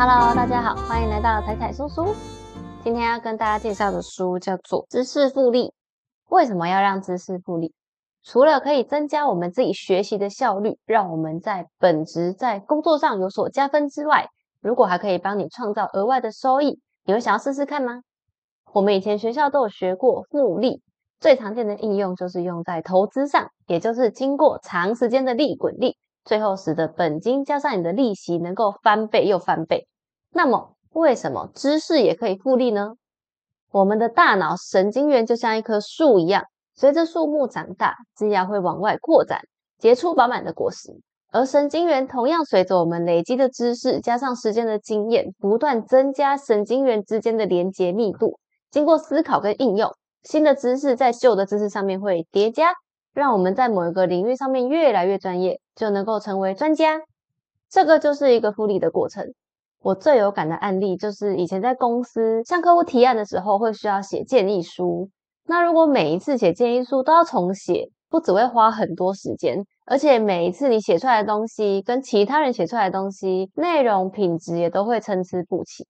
Hello，大家好，欢迎来到彩彩叔叔。今天要跟大家介绍的书叫做《知识复利》。为什么要让知识复利？除了可以增加我们自己学习的效率，让我们在本职在工作上有所加分之外，如果还可以帮你创造额外的收益，你会想要试试看吗？我们以前学校都有学过复利，最常见的应用就是用在投资上，也就是经过长时间的利滚利。最后使得本金加上你的利息能够翻倍又翻倍。那么，为什么知识也可以复利呢？我们的大脑神经元就像一棵树一样，随着树木长大，枝芽会往外扩展，结出饱满的果实。而神经元同样随着我们累积的知识加上时间的经验，不断增加神经元之间的连接密度。经过思考跟应用，新的知识在旧的知识上面会叠加。让我们在某一个领域上面越来越专业，就能够成为专家。这个就是一个复利的过程。我最有感的案例就是以前在公司向客户提案的时候，会需要写建议书。那如果每一次写建议书都要重写，不只会花很多时间，而且每一次你写出来的东西跟其他人写出来的东西内容品质也都会参差不齐。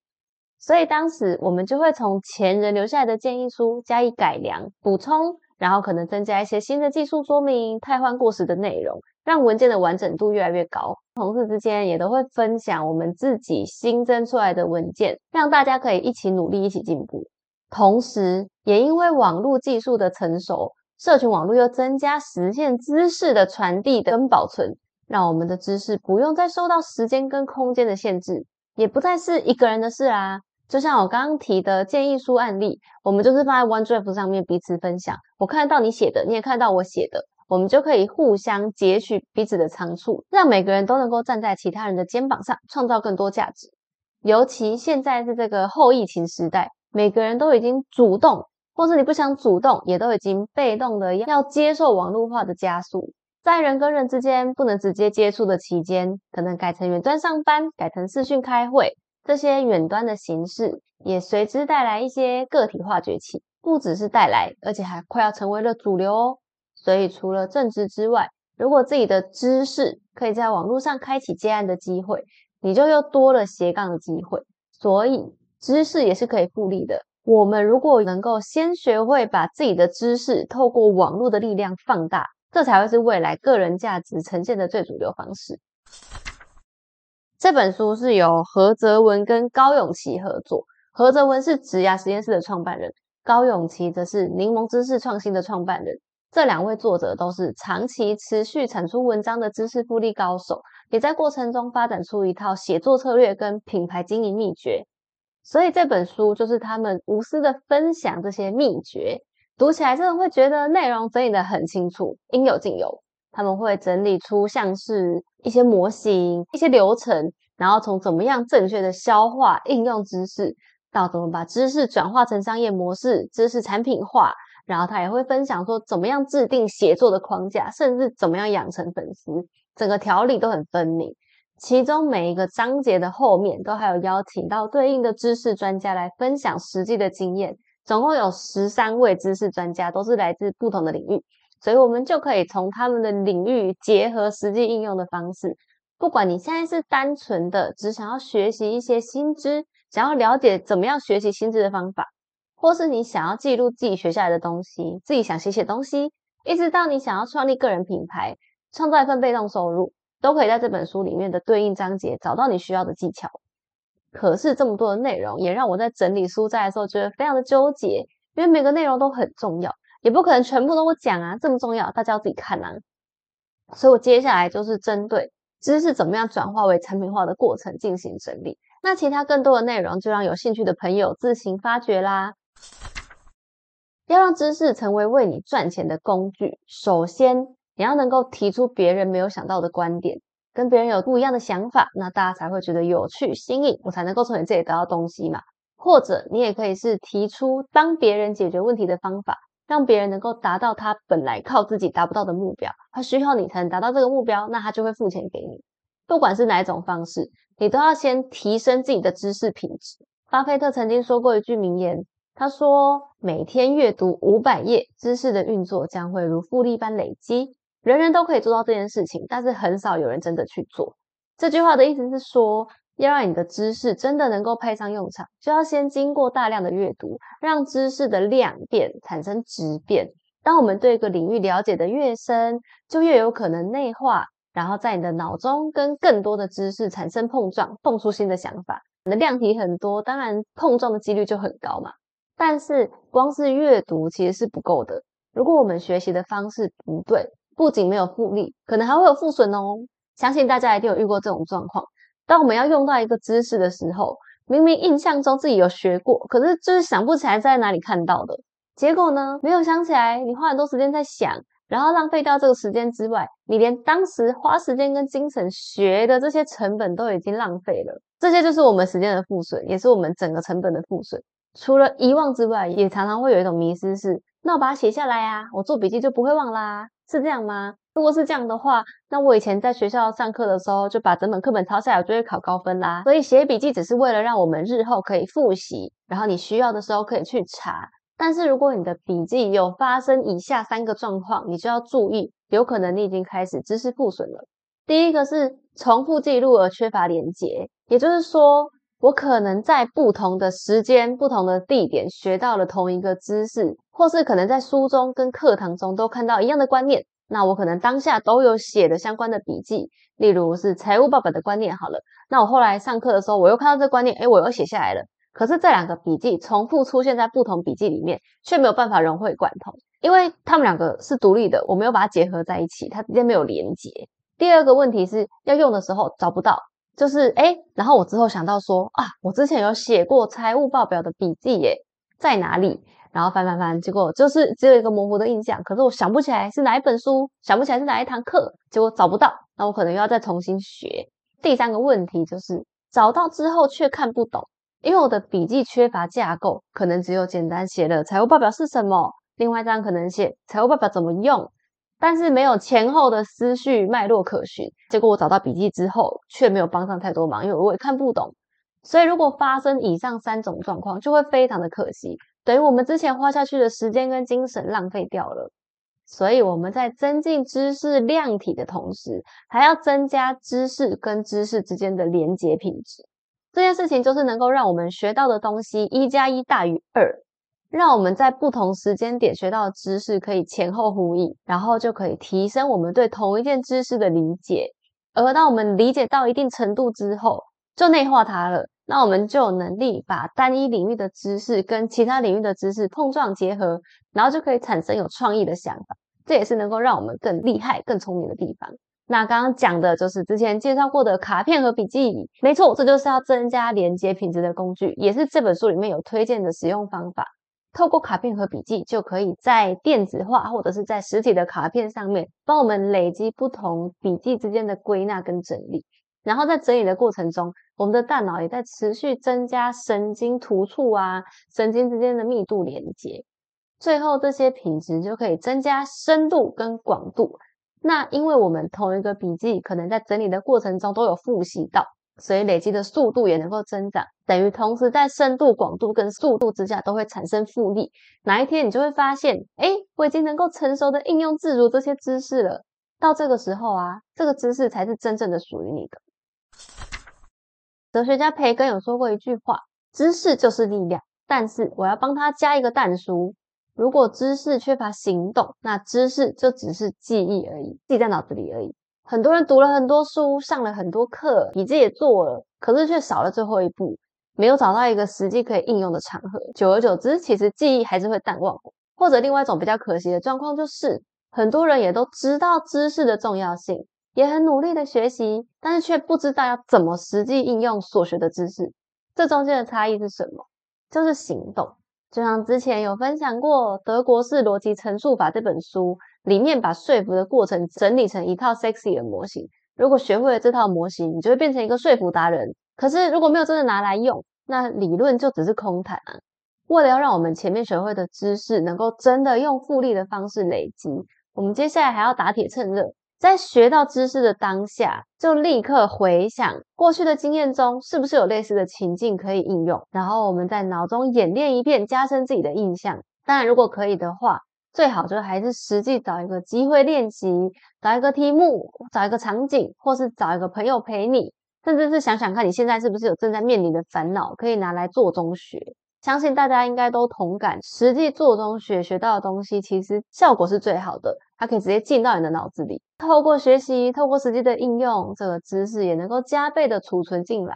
所以当时我们就会从前人留下来的建议书加以改良补充。然后可能增加一些新的技术说明、汰换过时的内容，让文件的完整度越来越高。同事之间也都会分享我们自己新增出来的文件，让大家可以一起努力、一起进步。同时，也因为网络技术的成熟，社群网络又增加实现知识的传递跟保存，让我们的知识不用再受到时间跟空间的限制，也不再是一个人的事啦。就像我刚刚提的建议书案例，我们就是放在 OneDrive 上面彼此分享。我看得到你写的，你也看到我写的，我们就可以互相截取彼此的长处，让每个人都能够站在其他人的肩膀上，创造更多价值。尤其现在是这个后疫情时代，每个人都已经主动，或是你不想主动，也都已经被动的要接受网络化的加速，在人跟人之间不能直接接触的期间，可能改成远端上班，改成视讯开会。这些远端的形式也随之带来一些个体化崛起，不只是带来，而且还快要成为了主流哦。所以除了政治之外，如果自己的知识可以在网络上开启接案的机会，你就又多了斜杠的机会。所以知识也是可以复利的。我们如果能够先学会把自己的知识透过网络的力量放大，这才会是未来个人价值呈现的最主流方式。这本书是由何泽文跟高永琪合作。何泽文是植牙实验室的创办人，高永琪则是柠檬知识创新的创办人。这两位作者都是长期持续产出文章的知识复利高手，也在过程中发展出一套写作策略跟品牌经营秘诀。所以这本书就是他们无私的分享这些秘诀，读起来真的会觉得内容整理的很清楚，应有尽有。他们会整理出像是一些模型、一些流程，然后从怎么样正确的消化应用知识，到怎么把知识转化成商业模式、知识产品化，然后他也会分享说怎么样制定写作的框架，甚至怎么样养成粉丝，整个条理都很分明。其中每一个章节的后面都还有邀请到对应的知识专家来分享实际的经验，总共有十三位知识专家，都是来自不同的领域。所以，我们就可以从他们的领域结合实际应用的方式。不管你现在是单纯的只想要学习一些新知，想要了解怎么样学习新知的方法，或是你想要记录自己学下来的东西，自己想写写东西，一直到你想要创立个人品牌，创造一份被动收入，都可以在这本书里面的对应章节找到你需要的技巧。可是，这么多的内容也让我在整理书斋的时候觉得非常的纠结，因为每个内容都很重要。也不可能全部都我讲啊，这么重要，大家要自己看啊。所以我接下来就是针对知识怎么样转化为产品化的过程进行整理。那其他更多的内容就让有兴趣的朋友自行发掘啦。要让知识成为为你赚钱的工具，首先你要能够提出别人没有想到的观点，跟别人有不一样的想法，那大家才会觉得有趣新颖，我才能够从你这里得到东西嘛。或者你也可以是提出帮别人解决问题的方法。让别人能够达到他本来靠自己达不到的目标，他需要你才能达到这个目标，那他就会付钱给你。不管是哪一种方式，你都要先提升自己的知识品质。巴菲特曾经说过一句名言，他说：“每天阅读五百页，知识的运作将会如复利般累积。”人人都可以做到这件事情，但是很少有人真的去做。这句话的意思是说，要让你的知识真的能够派上用场，就要先经过大量的阅读，让知识的量变产生质变。当我们对一个领域了解的越深，就越有可能内化，然后在你的脑中跟更多的知识产生碰撞，蹦出新的想法。你的量体很多，当然碰撞的几率就很高嘛。但是光是阅读其实是不够的。如果我们学习的方式不对，不仅没有复利，可能还会有负损哦。相信大家一定有遇过这种状况。当我们要用到一个知识的时候，明明印象中自己有学过，可是就是想不起来在哪里看到的。结果呢，没有想起来，你花很多时间在想，然后浪费掉这个时间之外，你连当时花时间跟精神学的这些成本都已经浪费了。这些就是我们时间的负损，也是我们整个成本的负损。除了遗忘之外，也常常会有一种迷失，是那我把它写下来啊，我做笔记就不会忘啦，是这样吗？如果是这样的话，那我以前在学校上课的时候就把整本课本抄下来，就会考高分啦。所以写笔记只是为了让我们日后可以复习，然后你需要的时候可以去查。但是如果你的笔记有发生以下三个状况，你就要注意，有可能你已经开始知识负损了。第一个是重复记录而缺乏连结，也就是说，我可能在不同的时间、不同的地点学到了同一个知识，或是可能在书中跟课堂中都看到一样的观念，那我可能当下都有写的相关的笔记，例如是财务报表的观念。好了，那我后来上课的时候，我又看到这观念，诶，我又写下来了。可是这两个笔记重复出现在不同笔记里面，却没有办法融会贯通，因为他们两个是独立的，我没有把它结合在一起，它之间没有连接。第二个问题是要用的时候找不到，就是哎，然后我之后想到说啊，我之前有写过财务报表的笔记耶，在哪里？然后翻翻翻，结果就是只有一个模糊的印象，可是我想不起来是哪一本书，想不起来是哪一堂课，结果找不到，那我可能又要再重新学。第三个问题就是找到之后却看不懂。因为我的笔记缺乏架构，可能只有简单写了财务报表是什么，另外一张可能写财务报表怎么用，但是没有前后的思绪脉络可循。结果我找到笔记之后，却没有帮上太多忙，因为我也看不懂。所以如果发生以上三种状况，就会非常的可惜，等于我们之前花下去的时间跟精神浪费掉了。所以我们在增进知识量体的同时，还要增加知识跟知识之间的连结品质。这件事情就是能够让我们学到的东西一加一大于二，让我们在不同时间点学到的知识可以前后呼应，然后就可以提升我们对同一件知识的理解。而当我们理解到一定程度之后，就内化它了，那我们就有能力把单一领域的知识跟其他领域的知识碰撞结合，然后就可以产生有创意的想法。这也是能够让我们更厉害、更聪明的地方。那刚刚讲的就是之前介绍过的卡片和笔记，没错，这就是要增加连接品质的工具，也是这本书里面有推荐的使用方法。透过卡片和笔记，就可以在电子化或者是在实体的卡片上面，帮我们累积不同笔记之间的归纳跟整理。然后在整理的过程中，我们的大脑也在持续增加神经突触啊，神经之间的密度连接，最后这些品质就可以增加深度跟广度。那因为我们同一个笔记可能在整理的过程中都有复习到，所以累积的速度也能够增长，等于同时在深度、广度跟速度之下都会产生复利。哪一天你就会发现，哎，我已经能够成熟的应用自如这些知识了。到这个时候啊，这个知识才是真正的属于你的。哲学家培根有说过一句话：知识就是力量，但是我要帮他加一个淡书。如果知识缺乏行动，那知识就只是记忆而已，记在脑子里而已。很多人读了很多书，上了很多课，笔记也做了，可是却少了最后一步，没有找到一个实际可以应用的场合。久而久之，其实记忆还是会淡忘。或者另外一种比较可惜的状况就是，很多人也都知道知识的重要性，也很努力的学习，但是却不知道要怎么实际应用所学的知识。这中间的差异是什么？就是行动。就像之前有分享过《德国式逻辑陈述法》这本书里面，把说服的过程整理成一套 sexy 的模型。如果学会了这套模型，你就会变成一个说服达人。可是如果没有真的拿来用，那理论就只是空谈啊。为了要让我们前面学会的知识能够真的用复利的方式累积，我们接下来还要打铁趁热。在学到知识的当下，就立刻回想过去的经验中，是不是有类似的情境可以应用？然后我们在脑中演练一遍，加深自己的印象。当然，如果可以的话，最好就还是实际找一个机会练习，找一个题目，找一个场景，或是找一个朋友陪你，甚至是想想看你现在是不是有正在面临的烦恼，可以拿来做中学。相信大家应该都同感，实际做中学学到的东西，其实效果是最好的，它可以直接进到你的脑子里。透过学习，透过实际的应用，这个知识也能够加倍的储存进来。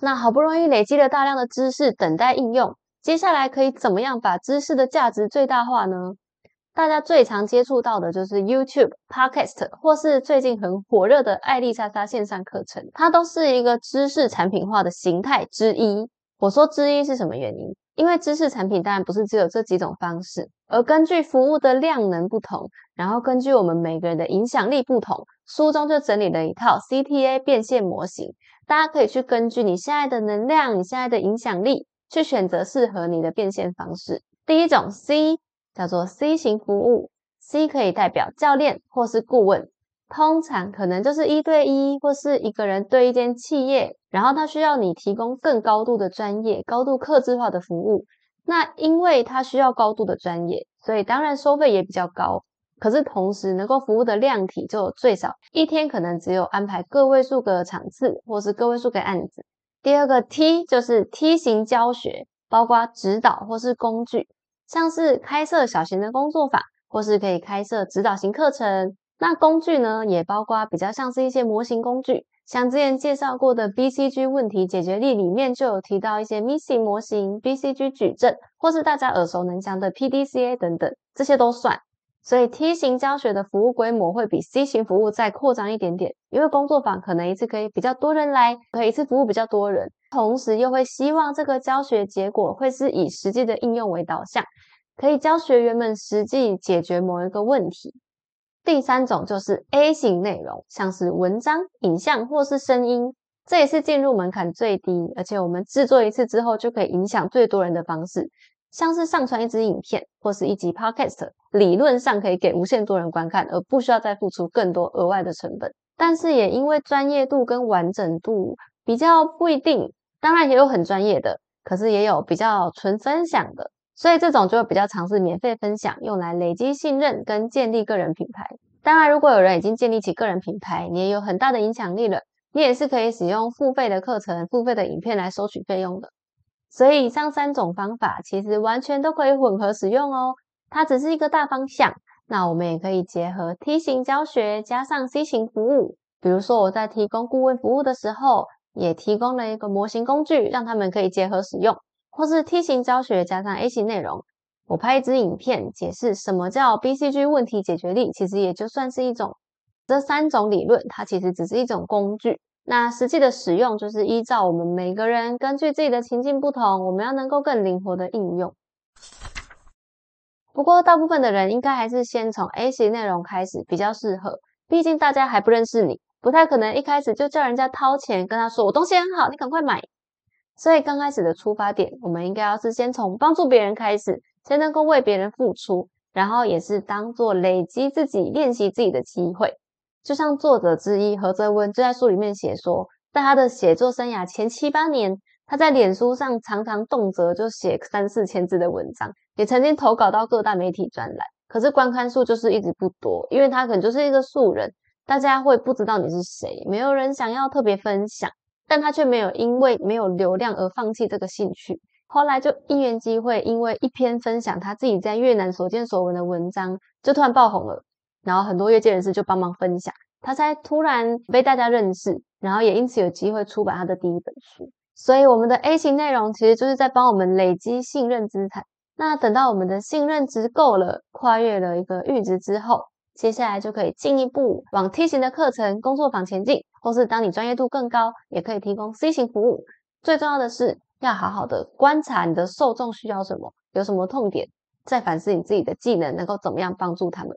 那好不容易累积了大量的知识，等待应用，接下来可以怎么样把知识的价值最大化呢？大家最常接触到的就是 YouTube、Podcast，或是最近很火热的艾丽莎莎线上课程，它都是一个知识产品化的形态之一。我说之一是什么原因？因为知识产品当然不是只有这几种方式，而根据服务的量能不同，然后根据我们每个人的影响力不同，书中就整理了一套 CTA 变现模型，大家可以去根据你现在的能量、你现在的影响力，去选择适合你的变现方式。第一种 C。叫做 C 型服务，C 可以代表教练或是顾问，通常可能就是一对一或是一个人对一间企业，然后他需要你提供更高度的专业、高度客制化的服务。那因为他需要高度的专业，所以当然收费也比较高。可是同时能够服务的量体就最少，一天可能只有安排个位数个场次或是个位数个案子。第二个 T 就是 T 型教学，包括指导或是工具。像是开设小型的工作坊，或是可以开设指导型课程。那工具呢，也包括比较像是一些模型工具，像之前介绍过的 BCG 问题解决力里面就有提到一些 Missing 模型、BCG 矩阵，或是大家耳熟能详的 PDCA 等等，这些都算。所以 T 型教学的服务规模会比 C 型服务再扩张一点点，因为工作坊可能一次可以比较多人来，可以一次服务比较多人。同时又会希望这个教学结果会是以实际的应用为导向，可以教学员们实际解决某一个问题。第三种就是 A 型内容，像是文章、影像或是声音，这也是进入门槛最低，而且我们制作一次之后就可以影响最多人的方式。像是上传一支影片或是一集 Podcast，理论上可以给无限多人观看，而不需要再付出更多额外的成本。但是也因为专业度跟完整度比较不一定。当然也有很专业的，可是也有比较纯分享的，所以这种就比较尝试免费分享，用来累积信任跟建立个人品牌。当然，如果有人已经建立起个人品牌，你也有很大的影响力了，你也是可以使用付费的课程、付费的影片来收取费用的。所以以上三种方法其实完全都可以混合使用哦，它只是一个大方向。那我们也可以结合 T 型教学加上 C 型服务，比如说我在提供顾问服务的时候。也提供了一个模型工具，让他们可以结合使用，或是 T 型教学加上 A 型内容。我拍一支影片解释什么叫 BCG 问题解决力，其实也就算是一种。这三种理论，它其实只是一种工具。那实际的使用，就是依照我们每个人根据自己的情境不同，我们要能够更灵活的应用。不过，大部分的人应该还是先从 A 型内容开始比较适合，毕竟大家还不认识你。不太可能一开始就叫人家掏钱跟他说我东西很好，你赶快买。所以刚开始的出发点，我们应该要是先从帮助别人开始，先能够为别人付出，然后也是当做累积自己、练习自己的机会。就像作者之一何泽文就在书里面写说，在他的写作生涯前七八年，他在脸书上常常动辄就写三四千字的文章，也曾经投稿到各大媒体专栏，可是观看数就是一直不多，因为他可能就是一个素人。大家会不知道你是谁，没有人想要特别分享，但他却没有因为没有流量而放弃这个兴趣。后来就因缘机会，因为一篇分享他自己在越南所见所闻的文章，就突然爆红了。然后很多业界人士就帮忙分享，他才突然被大家认识，然后也因此有机会出版他的第一本书。所以我们的 A 型内容其实就是在帮我们累积信任资产。那等到我们的信任值够了，跨越了一个阈值之后。接下来就可以进一步往 T 型的课程、工作坊前进，或是当你专业度更高，也可以提供 C 型服务。最重要的是要好好的观察你的受众需要什么，有什么痛点，再反思你自己的技能能够怎么样帮助他们。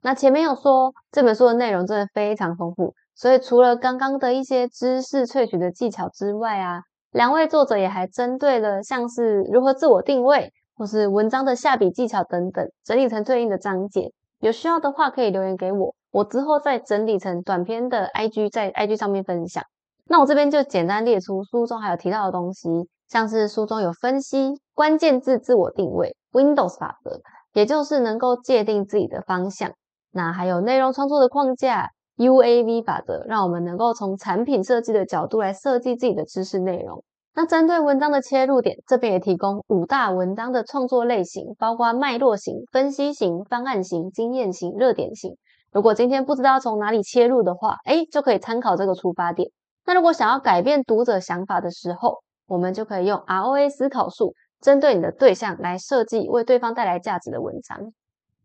那前面有说这本书的内容真的非常丰富，所以除了刚刚的一些知识萃取的技巧之外啊，两位作者也还针对了像是如何自我定位。或是文章的下笔技巧等等，整理成对应的章节。有需要的话可以留言给我，我之后再整理成短篇的 IG，在 IG 上面分享。那我这边就简单列出书中还有提到的东西，像是书中有分析关键字自我定位 Windows 法则，也就是能够界定自己的方向。那还有内容创作的框架 UAV 法则，让我们能够从产品设计的角度来设计自己的知识内容。那针对文章的切入点，这边也提供五大文章的创作类型，包括脉络型、分析型、方案型、经验型、热点型。如果今天不知道从哪里切入的话，哎，就可以参考这个出发点。那如果想要改变读者想法的时候，我们就可以用 ROA 思考术，针对你的对象来设计为对方带来价值的文章。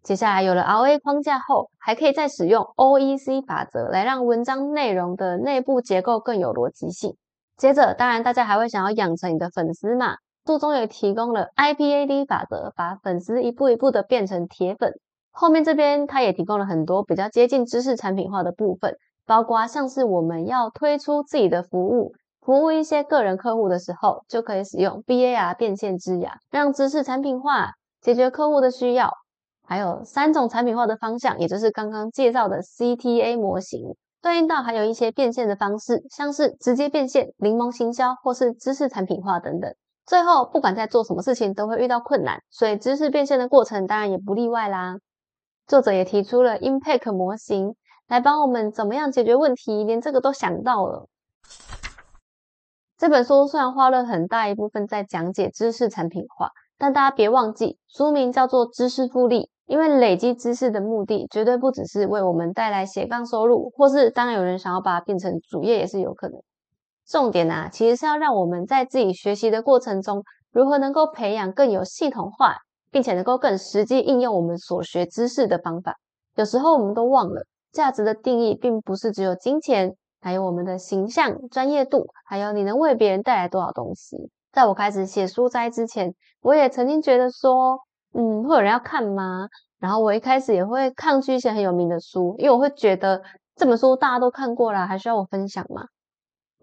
接下来有了 ROA 框架后，还可以再使用 OEC 法则来让文章内容的内部结构更有逻辑性。接着，当然大家还会想要养成你的粉丝嘛？书中也提供了 IPAD 法则，把粉丝一步一步的变成铁粉。后面这边它也提供了很多比较接近知识产品化的部分，包括像是我们要推出自己的服务，服务一些个人客户的时候，就可以使用 BAR 变现之牙，让知识产品化，解决客户的需要。还有三种产品化的方向，也就是刚刚介绍的 CTA 模型。对应到还有一些变现的方式，像是直接变现、柠檬行销或是知识产品化等等。最后，不管在做什么事情，都会遇到困难，所以知识变现的过程当然也不例外啦。作者也提出了 Impact 模型，来帮我们怎么样解决问题，连这个都想到了。这本书虽然花了很大一部分在讲解知识产品化，但大家别忘记，书名叫做知识复利。因为累积知识的目的绝对不只是为我们带来斜杠收入，或是当有人想要把它变成主业也是有可能。重点啊，其实是要让我们在自己学习的过程中，如何能够培养更有系统化，并且能够更实际应用我们所学知识的方法。有时候我们都忘了，价值的定义并不是只有金钱，还有我们的形象、专业度，还有你能为别人带来多少东西。在我开始写书斋之前，我也曾经觉得说。嗯，会有人要看吗？然后我一开始也会抗拒一些很有名的书，因为我会觉得这本书大家都看过了，还需要我分享吗？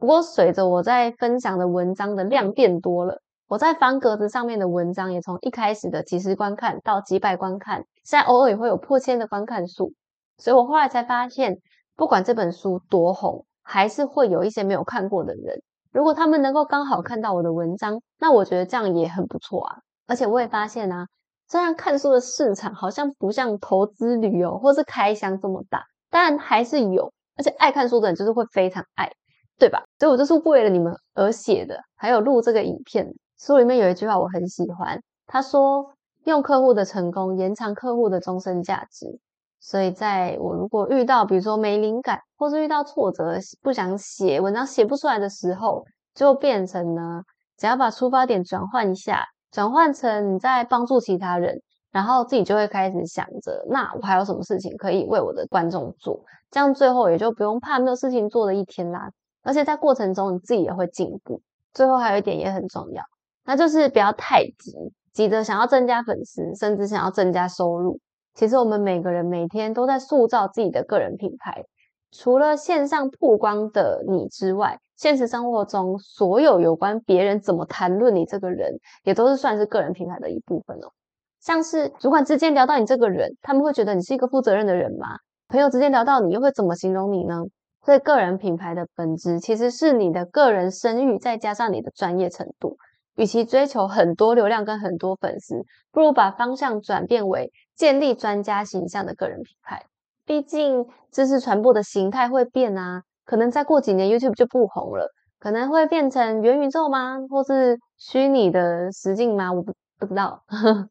不过随着我在分享的文章的量变多了，我在方格子上面的文章也从一开始的几十观看到几百观看，现在偶尔也会有破千的观看数。所以我后来才发现，不管这本书多红，还是会有一些没有看过的人，如果他们能够刚好看到我的文章，那我觉得这样也很不错啊。而且我也发现啊。虽然看书的市场好像不像投资旅游或是开箱这么大，但还是有，而且爱看书的人就是会非常爱，对吧？所以我就是为了你们而写的，还有录这个影片。书里面有一句话我很喜欢，他说：“用客户的成功延长客户的终身价值。”所以在我如果遇到比如说没灵感，或是遇到挫折不想写文章写不出来的时候，就变成呢，只要把出发点转换一下。转换成你在帮助其他人，然后自己就会开始想着，那我还有什么事情可以为我的观众做？这样最后也就不用怕没有事情做的一天啦。而且在过程中你自己也会进步。最后还有一点也很重要，那就是不要太急，急着想要增加粉丝，甚至想要增加收入。其实我们每个人每天都在塑造自己的个人品牌。除了线上曝光的你之外，现实生活中所有有关别人怎么谈论你这个人，也都是算是个人品牌的一部分哦。像是主管之间聊到你这个人，他们会觉得你是一个负责任的人吗？朋友之间聊到你，又会怎么形容你呢？所以个人品牌的本质其实是你的个人声誉，再加上你的专业程度。与其追求很多流量跟很多粉丝，不如把方向转变为建立专家形象的个人品牌。毕竟知识传播的形态会变啊，可能再过几年 YouTube 就不红了，可能会变成元宇宙吗？或是虚拟的实境吗？我不不知道，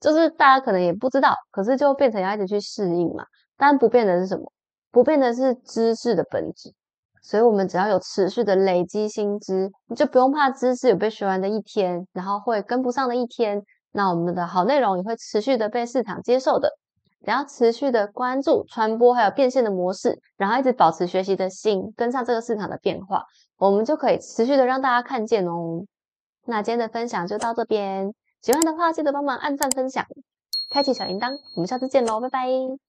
就是大家可能也不知道，可是就变成要一直去适应嘛。但不变的是什么？不变的是知识的本质。所以，我们只要有持续的累积新知，你就不用怕知识有被学完的一天，然后会跟不上的一天。那我们的好内容也会持续的被市场接受的。只要持续的关注传播还有变现的模式，然后一直保持学习的心，跟上这个市场的变化，我们就可以持续的让大家看见哦。那今天的分享就到这边，喜欢的话记得帮忙按赞分享，开启小铃铛，我们下次见喽，拜拜。